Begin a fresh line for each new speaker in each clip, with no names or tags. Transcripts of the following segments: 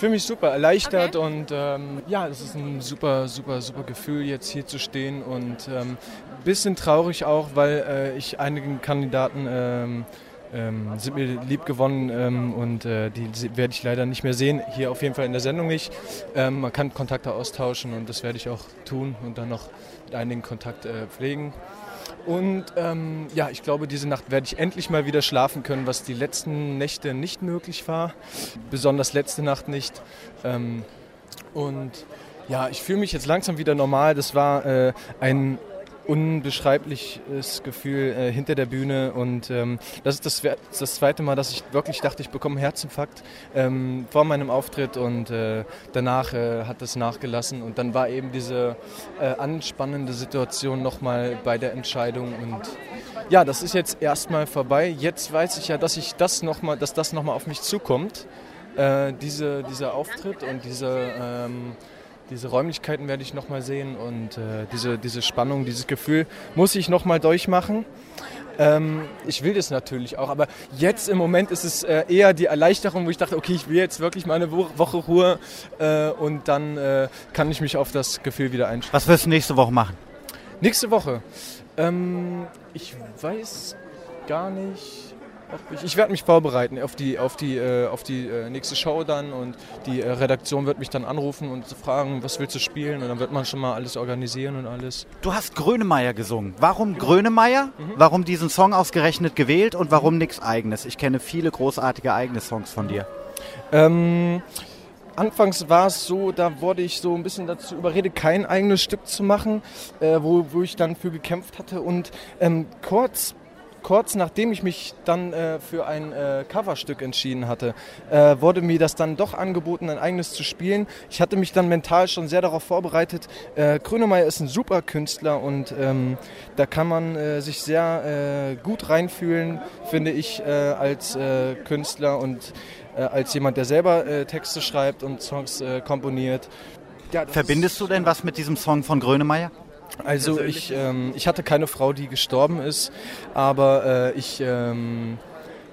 Fühle mich super erleichtert okay. und ähm, ja, es ist ein super, super, super Gefühl, jetzt hier zu stehen und ein ähm, bisschen traurig auch, weil äh, ich einigen Kandidaten ähm, ähm, sind mir lieb gewonnen ähm, und äh, die werde ich leider nicht mehr sehen. Hier auf jeden Fall in der Sendung nicht. Ähm, man kann Kontakte austauschen und das werde ich auch tun und dann noch mit einigen Kontakt äh, pflegen. Und ähm, ja, ich glaube, diese Nacht werde ich endlich mal wieder schlafen können, was die letzten Nächte nicht möglich war. Besonders letzte Nacht nicht. Ähm, und ja, ich fühle mich jetzt langsam wieder normal. Das war äh, ein unbeschreibliches Gefühl äh, hinter der Bühne. Und ähm, das ist das, das, zweite Mal, dass ich wirklich dachte, ich bekomme einen Herzinfarkt ähm, vor meinem Auftritt. Und äh, danach äh, hat es nachgelassen. Und dann war eben diese äh, anspannende Situation nochmal bei der Entscheidung. Und ja, das ist jetzt erstmal vorbei. Jetzt weiß ich ja, dass ich das noch mal, dass das nochmal auf mich zukommt, äh, diese, dieser Auftritt und diese ähm, diese Räumlichkeiten werde ich nochmal sehen und äh, diese, diese Spannung, dieses Gefühl muss ich nochmal durchmachen. Ähm, ich will das natürlich auch, aber jetzt im Moment ist es äh, eher die Erleichterung, wo ich dachte, okay, ich will jetzt wirklich mal eine Woche Ruhe äh, und dann äh, kann ich mich auf das Gefühl wieder einstellen.
Was wirst du nächste Woche machen?
Nächste Woche? Ähm, ich weiß gar nicht. Ich, ich werde mich vorbereiten auf die, auf die, äh, auf die äh, nächste Show dann und die äh, Redaktion wird mich dann anrufen und fragen, was willst du spielen und dann wird man schon mal alles organisieren und alles.
Du hast Grönemeyer gesungen. Warum Grönemeyer? Mhm. Warum diesen Song ausgerechnet gewählt und warum mhm. nichts eigenes? Ich kenne viele großartige eigene Songs von dir.
Ähm, anfangs war es so, da wurde ich so ein bisschen dazu überredet, kein eigenes Stück zu machen, äh, wo, wo ich dann für gekämpft hatte. Und ähm, kurz kurz nachdem ich mich dann äh, für ein äh, Coverstück entschieden hatte, äh, wurde mir das dann doch angeboten, ein eigenes zu spielen. Ich hatte mich dann mental schon sehr darauf vorbereitet. Äh, Grönemeyer ist ein super Künstler und ähm, da kann man äh, sich sehr äh, gut reinfühlen, finde ich, äh, als Künstler und als jemand, der selber Texte schreibt und Songs komponiert.
Ja, Verbindest du denn was mit diesem Song von Grönemeyer?
Also ich, ähm, ich hatte keine Frau, die gestorben ist, aber äh, ich ähm,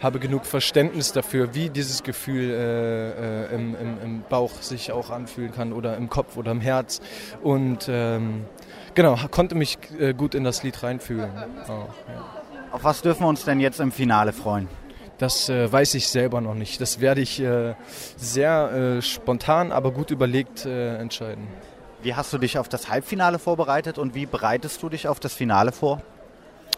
habe genug Verständnis dafür, wie dieses Gefühl äh, äh, im, im, im, Bauch sich auch anfühlen kann oder im Kopf oder im Herz. Und ähm, genau, konnte mich äh, gut in das Lied reinfühlen. Auch,
ja. Auf was dürfen wir uns denn jetzt im Finale freuen?
Das äh, weiß ich selber noch nicht. Das werde ich äh, sehr äh, spontan, aber gut überlegt äh, entscheiden.
Wie hast du dich auf das Halbfinale vorbereitet und wie bereitest du dich auf das Finale vor?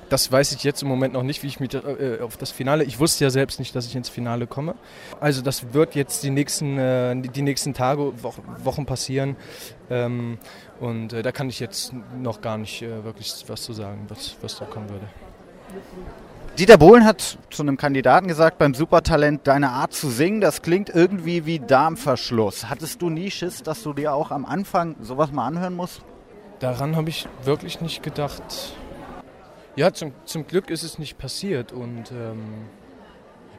Das weiß ich jetzt im Moment noch nicht, wie ich mich äh, auf das Finale. Ich wusste ja selbst nicht, dass ich ins Finale komme. Also das wird jetzt die nächsten, äh, die nächsten Tage, Wochen passieren. Ähm, und äh, da kann ich jetzt noch gar nicht äh, wirklich was zu sagen, was, was da kommen würde.
Dieter Bohlen hat zu einem Kandidaten gesagt, beim Supertalent, deine Art zu singen, das klingt irgendwie wie Darmverschluss. Hattest du nie Schiss, dass du dir auch am Anfang sowas mal anhören musst?
Daran habe ich wirklich nicht gedacht. Ja, zum, zum Glück ist es nicht passiert und ähm,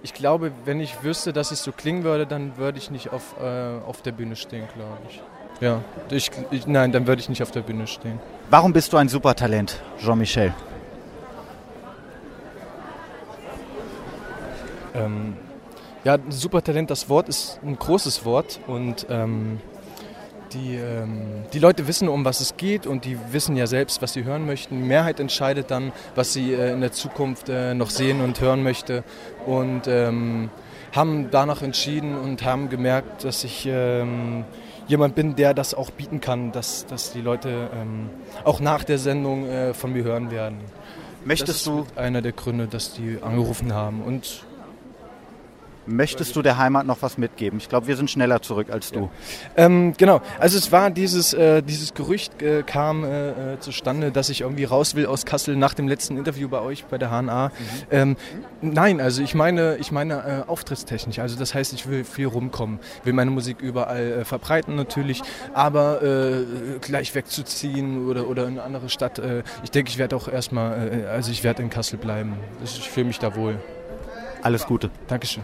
ich glaube, wenn ich wüsste, dass es so klingen würde, dann würde ich nicht auf, äh, auf der Bühne stehen, glaube ich. Ja, ich, ich, nein, dann würde ich nicht auf der Bühne stehen.
Warum bist du ein Supertalent, Jean-Michel?
Ähm, ja, Supertalent, das Wort ist ein großes Wort und ähm, die, ähm, die Leute wissen, um was es geht und die wissen ja selbst, was sie hören möchten. Die Mehrheit entscheidet dann, was sie äh, in der Zukunft äh, noch sehen und hören möchte und ähm, haben danach entschieden und haben gemerkt, dass ich ähm, jemand bin, der das auch bieten kann, dass, dass die Leute ähm, auch nach der Sendung äh, von mir hören werden. Möchtest das ist du einer der Gründe, dass die angerufen haben und
Möchtest du der Heimat noch was mitgeben? Ich glaube, wir sind schneller zurück als du.
Ja. Ähm, genau, also es war dieses, äh, dieses Gerücht äh, kam äh, äh, zustande, dass ich irgendwie raus will aus Kassel nach dem letzten Interview bei euch bei der HNA. Mhm. Ähm, nein, also ich meine, ich meine äh, auftrittstechnisch. Also das heißt, ich will viel rumkommen, will meine Musik überall äh, verbreiten natürlich, aber gleich wegzuziehen oder, oder in eine andere Stadt. ich denke, ich werde auch erstmal, also ich werde in Kassel bleiben. Ich fühle mich da wohl.
Alles Gute.
Dankeschön.